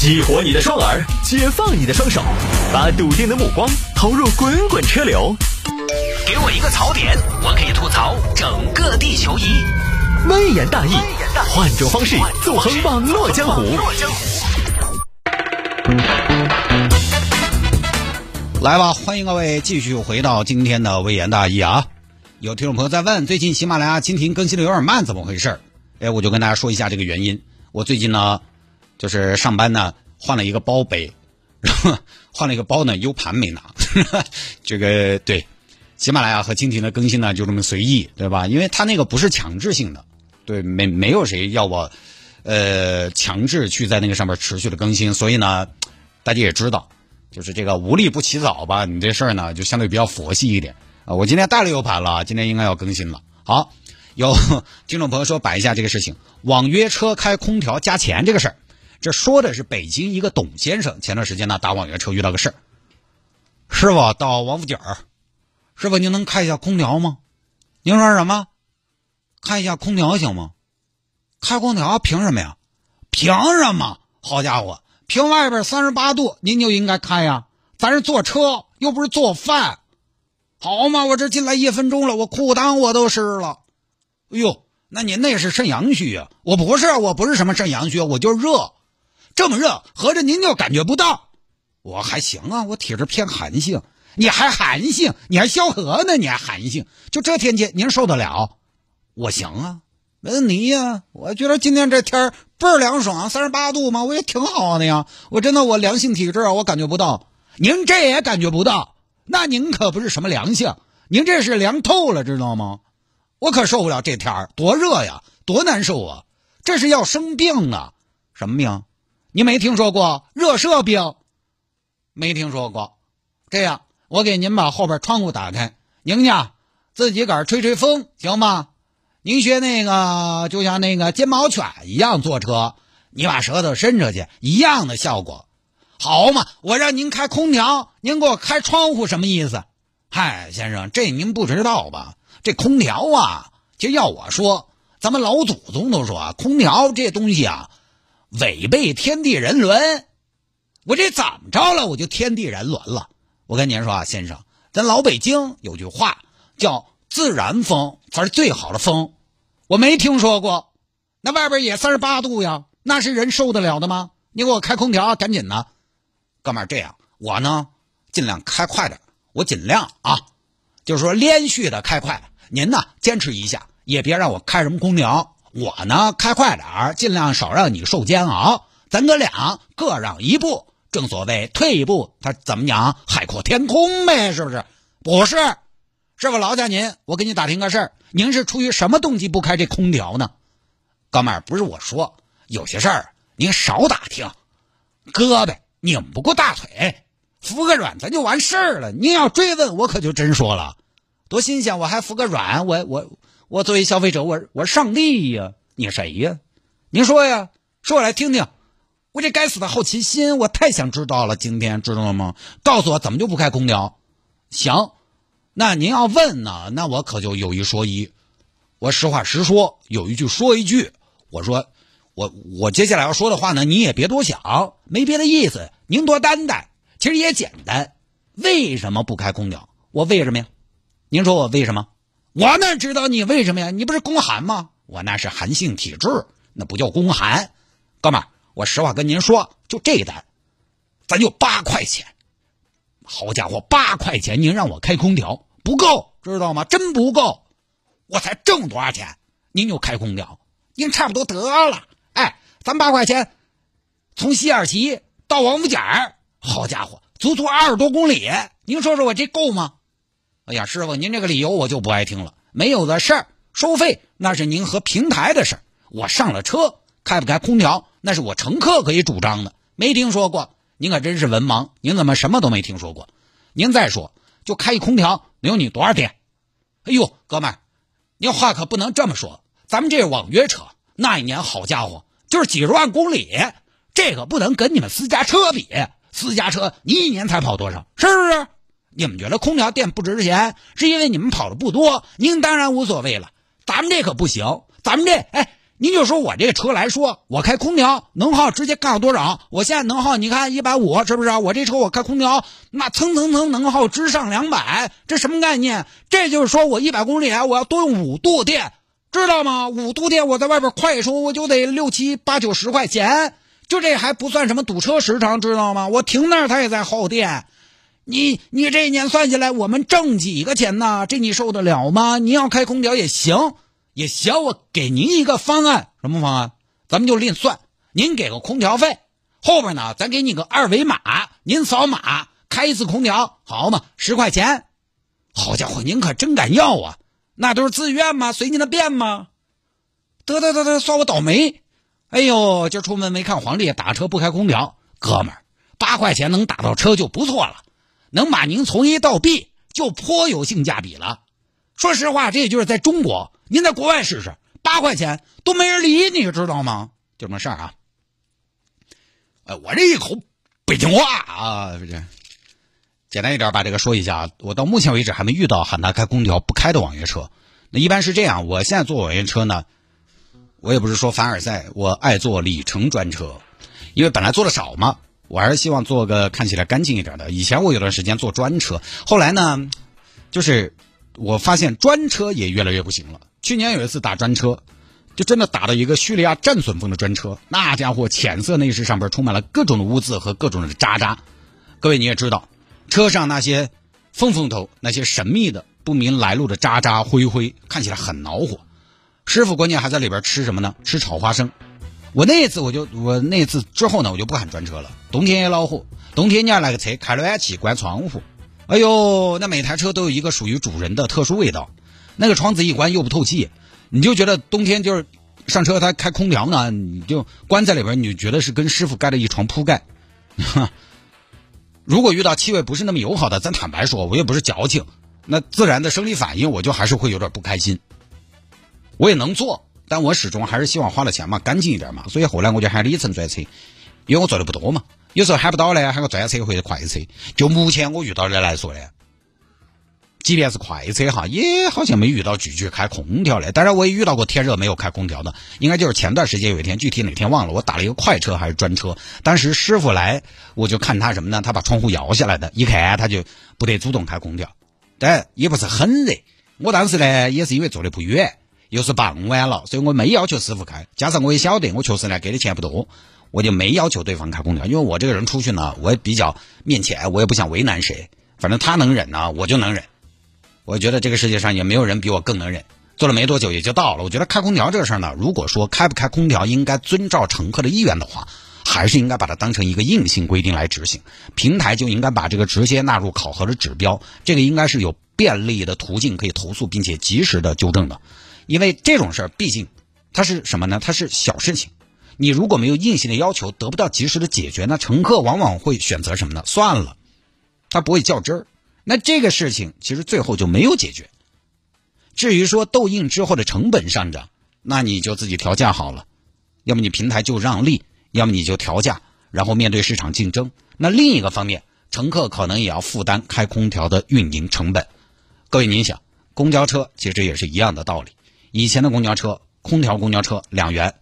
激活你的双耳，解放你的双手，把笃定的目光投入滚滚车流。给我一个槽点，我可以吐槽整个地球仪。微言大义，换种方式纵横网络江湖。来吧，欢迎各位继续回到今天的微言大义啊！有听众朋友在问，最近喜马拉雅蜻蜓更新的有点慢，怎么回事？哎，我就跟大家说一下这个原因。我最近呢，就是上班呢换了一个包背，然后换了一个包呢，U 盘没拿。这个对，喜马拉雅和蜻蜓的更新呢就这么随意，对吧？因为它那个不是强制性的，对，没没有谁要我，呃，强制去在那个上面持续的更新，所以呢，大家也知道。就是这个无利不起早吧，你这事儿呢就相对比较佛系一点啊。我今天带了 U 盘了，今天应该要更新了。好，有听众朋友说摆一下这个事情，网约车开空调加钱这个事儿，这说的是北京一个董先生，前段时间呢打网约车遇到个事儿，师傅到王府井儿，师傅您能开一下空调吗？您说什么？开一下空调行吗？开空调凭什么呀？凭什么？好家伙！凭外边三十八度，您就应该开呀！咱是坐车，又不是做饭，好嘛？我这进来一分钟了，我裤裆我都湿了。哎呦，那您那是肾阳虚啊！我不是，我不是什么肾阳虚，我就热，这么热，合着您就感觉不到？我还行啊，我体质偏寒性，你还寒性，你还萧何呢？你还寒性，就这天气您受得了？我行啊。那你呀，我觉得今天这天倍儿凉爽，三十八度嘛，我也挺好的呀。我真的我良性体质啊，我感觉不到。您这也感觉不到，那您可不是什么良性，您这是凉透了，知道吗？我可受不了这天，多热呀，多难受啊！这是要生病啊，什么病？你没听说过热射病？没听说过。这样，我给您把后边窗户打开，您呀自己个儿吹吹风，行吗？您学那个，就像那个金毛犬一样坐车，你把舌头伸出去，一样的效果，好嘛？我让您开空调，您给我开窗户，什么意思？嗨，先生，这您不知道吧？这空调啊，就要我说，咱们老祖宗都说，空调这东西啊，违背天地人伦。我这怎么着了？我就天地人伦了？我跟您说啊，先生，咱老北京有句话叫“自然风才是最好的风”。我没听说过，那外边也三十八度呀，那是人受得了的吗？你给我开空调，赶紧的，哥们儿，这样我呢尽量开快点，我尽量啊，就是说连续的开快。您呢坚持一下，也别让我开什么空调。我呢开快点儿，尽量少让你受煎熬。咱哥俩各让一步，正所谓退一步，他怎么讲？海阔天空呗，是不是？不是。师傅劳驾您，我给你打听个事儿，您是出于什么动机不开这空调呢？哥们儿，不是我说，有些事儿您少打听，胳膊拧不过大腿，服个软咱就完事儿了。您要追问，我可就真说了，多新鲜！我还服个软，我我我作为消费者，我我是上帝呀！你谁呀？您说呀，说我来听听。我这该死的好奇心，我太想知道了。今天知道了吗？告诉我怎么就不开空调？行。那您要问呢，那我可就有一说一，我实话实说，有一句说一句。我说，我我接下来要说的话呢，你也别多想，没别的意思，您多担待。其实也简单，为什么不开空调？我为什么呀？您说我为什么？我哪知道你为什么呀？你不是宫寒吗？我那是寒性体质，那不叫宫寒。哥们，我实话跟您说，就这一单，咱就八块钱。好家伙，八块钱您让我开空调？不够，知道吗？真不够，我才挣多少钱？您就开空调，您差不多得了。哎，咱八块钱从西二旗到王府井好家伙，足足二十多公里。您说说我这够吗？哎呀，师傅，您这个理由我就不爱听了。没有的事儿，收费那是您和平台的事儿。我上了车，开不开空调那是我乘客可以主张的。没听说过，您可真是文盲。您怎么什么都没听说过？您再说。就开一空调能有你多少电？哎呦，哥们儿，您话可不能这么说。咱们这网约车那一年，好家伙，就是几十万公里，这个不能跟你们私家车比。私家车你一年才跑多少？是不是？你们觉得空调电不值钱，是因为你们跑的不多。您当然无所谓了。咱们这可不行，咱们这哎，您就说我这个车来说，我开空调能耗直接干到多少？我现在能耗你看一百五，是不是？我这车我开空调，那蹭蹭蹭能耗直上两百，这什么概念？这就是说我一百公里我要多用五度电，知道吗？五度电我在外边快充我就得六七八九十块钱，就这还不算什么堵车时长，知道吗？我停那儿它也在耗电。你你这一年算下来，我们挣几个钱呢？这你受得了吗？你要开空调也行。也行，我给您一个方案，什么方案？咱们就另算。您给个空调费，后边呢，咱给你个二维码，您扫码开一次空调，好嘛，十块钱。好家伙，您可真敢要啊！那都是自愿吗？随您的便吗？得得得得，算我倒霉。哎呦，今儿出门没看黄历，打车不开空调，哥们儿，八块钱能打到车就不错了，能把您从 A 到 B 就颇有性价比了。说实话，这也就是在中国。您在国外试试，八块钱都没人理你，知道吗？就这么事儿啊。哎，我这一口北京话啊，不是简单一点把这个说一下。我到目前为止还没遇到喊他开空调不开的网约车。那一般是这样，我现在坐网约车呢，我也不是说凡尔赛，我爱坐里程专车，因为本来坐的少嘛，我还是希望坐个看起来干净一点的。以前我有段时间坐专车，后来呢，就是我发现专车也越来越不行了。去年有一次打专车，就真的打到一个叙利亚战损风的专车，那家伙浅色内饰上边充满了各种的污渍和各种的渣渣。各位你也知道，车上那些缝缝头、那些神秘的不明来路的渣渣灰灰，看起来很恼火。师傅关键还在里边吃什么呢？吃炒花生。我那一次我就我那一次之后呢，我就不喊专车了。冬天也恼火，冬天你要那个车开暖气、关窗户，哎呦，那每台车都有一个属于主人的特殊味道。那个窗子一关又不透气，你就觉得冬天就是上车他开空调呢，你就关在里边，你就觉得是跟师傅盖了一床铺盖。如果遇到气味不是那么友好的，咱坦白说，我也不是矫情，那自然的生理反应我就还是会有点不开心。我也能做，但我始终还是希望花了钱嘛，干净一点嘛。所以后来我就喊里程专车，因为我坐的不多嘛，有时候喊不到呢，喊个专车或者快车。就目前我遇到的来说呢。即便是快车哈，也好像没遇到拒绝开空调的。当然，我也遇到过天热没有开空调的，应该就是前段时间有一天，具体哪天忘了。我打了一个快车还是专车，当时师傅来，我就看他什么呢？他把窗户摇下来的，一看他就不得主动开空调，但也不是很热。我当时呢，也是因为坐的不远，又是傍晚了，所以我没要求师傅开。加上我也晓得，我确实呢给的钱不多，我就没要求对方开空调，因为我这个人出去呢，我也比较面前，我也不想为难谁。反正他能忍呢，我就能忍。我觉得这个世界上也没有人比我更能忍。坐了没多久也就到了。我觉得开空调这个事儿呢，如果说开不开空调应该遵照乘客的意愿的话，还是应该把它当成一个硬性规定来执行。平台就应该把这个直接纳入考核的指标，这个应该是有便利的途径可以投诉并且及时的纠正的。因为这种事儿毕竟它是什么呢？它是小事情。你如果没有硬性的要求，得不到及时的解决，那乘客往往会选择什么呢？算了，他不会较真儿。那这个事情其实最后就没有解决。至于说痘印之后的成本上涨，那你就自己调价好了，要么你平台就让利，要么你就调价，然后面对市场竞争。那另一个方面，乘客可能也要负担开空调的运营成本。各位您想，公交车其实也是一样的道理。以前的公交车，空调公交车两元，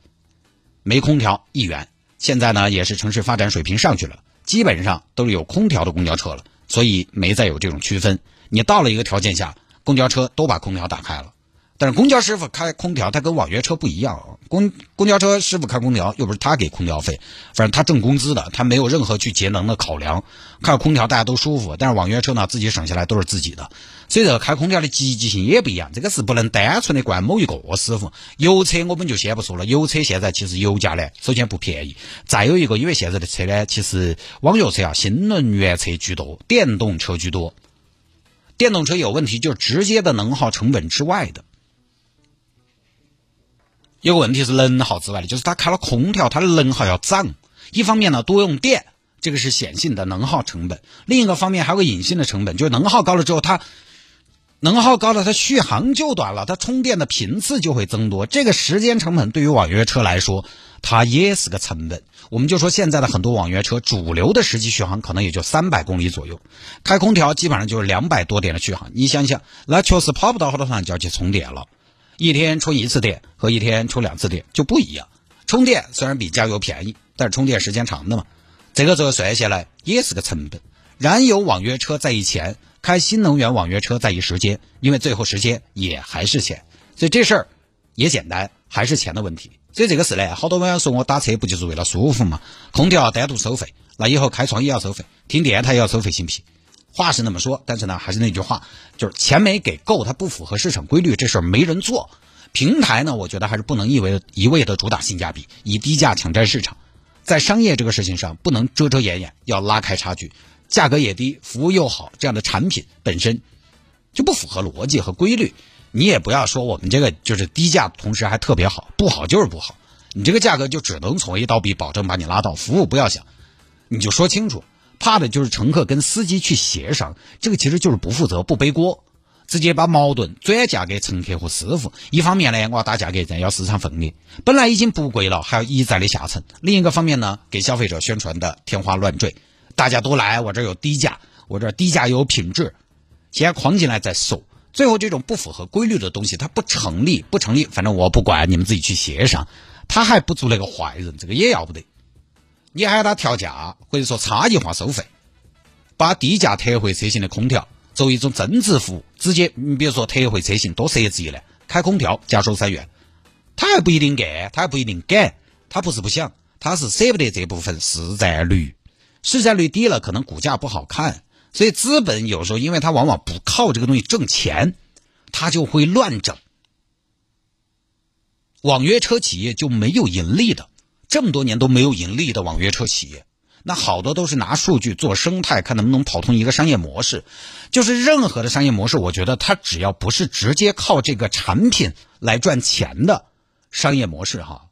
没空调一元。现在呢，也是城市发展水平上去了，基本上都是有空调的公交车了。所以没再有这种区分。你到了一个条件下，公交车都把空调打开了。但是公交师傅开空调，他跟网约车不一样。公公交车师傅开空调，又不是他给空调费，反正他挣工资的，他没有任何去节能的考量。开空调大家都舒服，但是网约车呢，自己省下来都是自己的。所以这个开空调的积极性也不一样。这个是不能单纯的怪某一个师傅。油车我们就先不说了，油车现在其实油价呢，首先不便宜。再有一个，因为现在的车呢，其实网约车啊，新能源车居多，电动车居多。电动车有问题，就直接的能耗成本之外的。有个问题是能耗之外的，就是它开了空调，它的能耗要涨。一方面呢，多用电，这个是显性的能耗成本；另一个方面还有个隐性的成本，就是能耗高了之后，它能耗高了，它续航就短了，它充电的频次就会增多。这个时间成本对于网约车来说，它也是个成本。我们就说现在的很多网约车，主流的实际续航可能也就三百公里左右，开空调基本上就是两百多点的续航。你想想，那确实跑不到好多趟就要去充电了。一天充一次电和一天充两次电就不一样。充电虽然比加油便宜，但是充电时间长的嘛，这个最后算下来也是个成本。燃油网约车在意钱，开新能源网约车在意时间，因为最后时间也还是钱。所以这事儿也简单，还是钱的问题。所以这个事呢，好多网友说我打车不就是为了舒服嘛？空调单独收费，那以后开窗也要收费，听电台也要收费，行不行？话是那么说，但是呢，还是那句话，就是钱没给够，它不符合市场规律，这事儿没人做。平台呢，我觉得还是不能一味一味的主打性价比，以低价抢占市场。在商业这个事情上，不能遮遮掩掩，要拉开差距，价格也低，服务又好，这样的产品本身就不符合逻辑和规律。你也不要说我们这个就是低价，同时还特别好，不好就是不好。你这个价格就只能从 A 到 B，保证把你拉到，服务不要想，你就说清楚。怕的就是乘客跟司机去协商，这个其实就是不负责、不背锅，直接把矛盾转嫁给乘客和师傅。一方面呢，我要打价格战，要市场份额，本来已经不贵了，还要一再的下沉；另一个方面呢，给消费者宣传的天花乱坠，大家都来，我这有低价，我这低价有品质，先框进来再说。最后这种不符合规律的东西，它不成立，不成立，反正我不管，你们自己去协商。他还不做那个坏人，这个也要不得。你喊他调价，或者说差异化收费，把低价特惠车型的空调作为一种增值服务，直接你比如说特惠车型多设置一类，开空调加收三元，他还不一定干，他还不一定敢，他不是不想，他是舍不得这部分市占率，市占率低了，可能股价不好看，所以资本有时候因为他往往不靠这个东西挣钱，他就会乱整。网约车企业就没有盈利的。这么多年都没有盈利的网约车企业，那好多都是拿数据做生态，看能不能跑通一个商业模式。就是任何的商业模式，我觉得它只要不是直接靠这个产品来赚钱的商业模式，哈，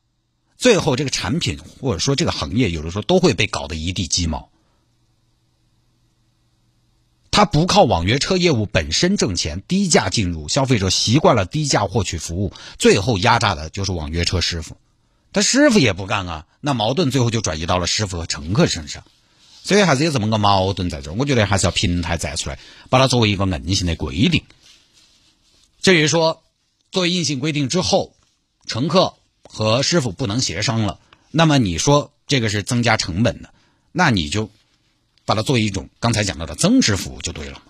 最后这个产品或者说这个行业，有的时候都会被搞得一地鸡毛。它不靠网约车业务本身挣钱，低价进入，消费者习惯了低价获取服务，最后压榨的就是网约车师傅。他师傅也不干啊，那矛盾最后就转移到了师傅和乘客身上，所以还是有这么个矛盾在这儿。我觉得还是要平台站出来，把它作为一个硬性的规定。至于说作为硬性规定之后，乘客和师傅不能协商了，那么你说这个是增加成本的，那你就把它作为一种刚才讲到的增值服务就对了。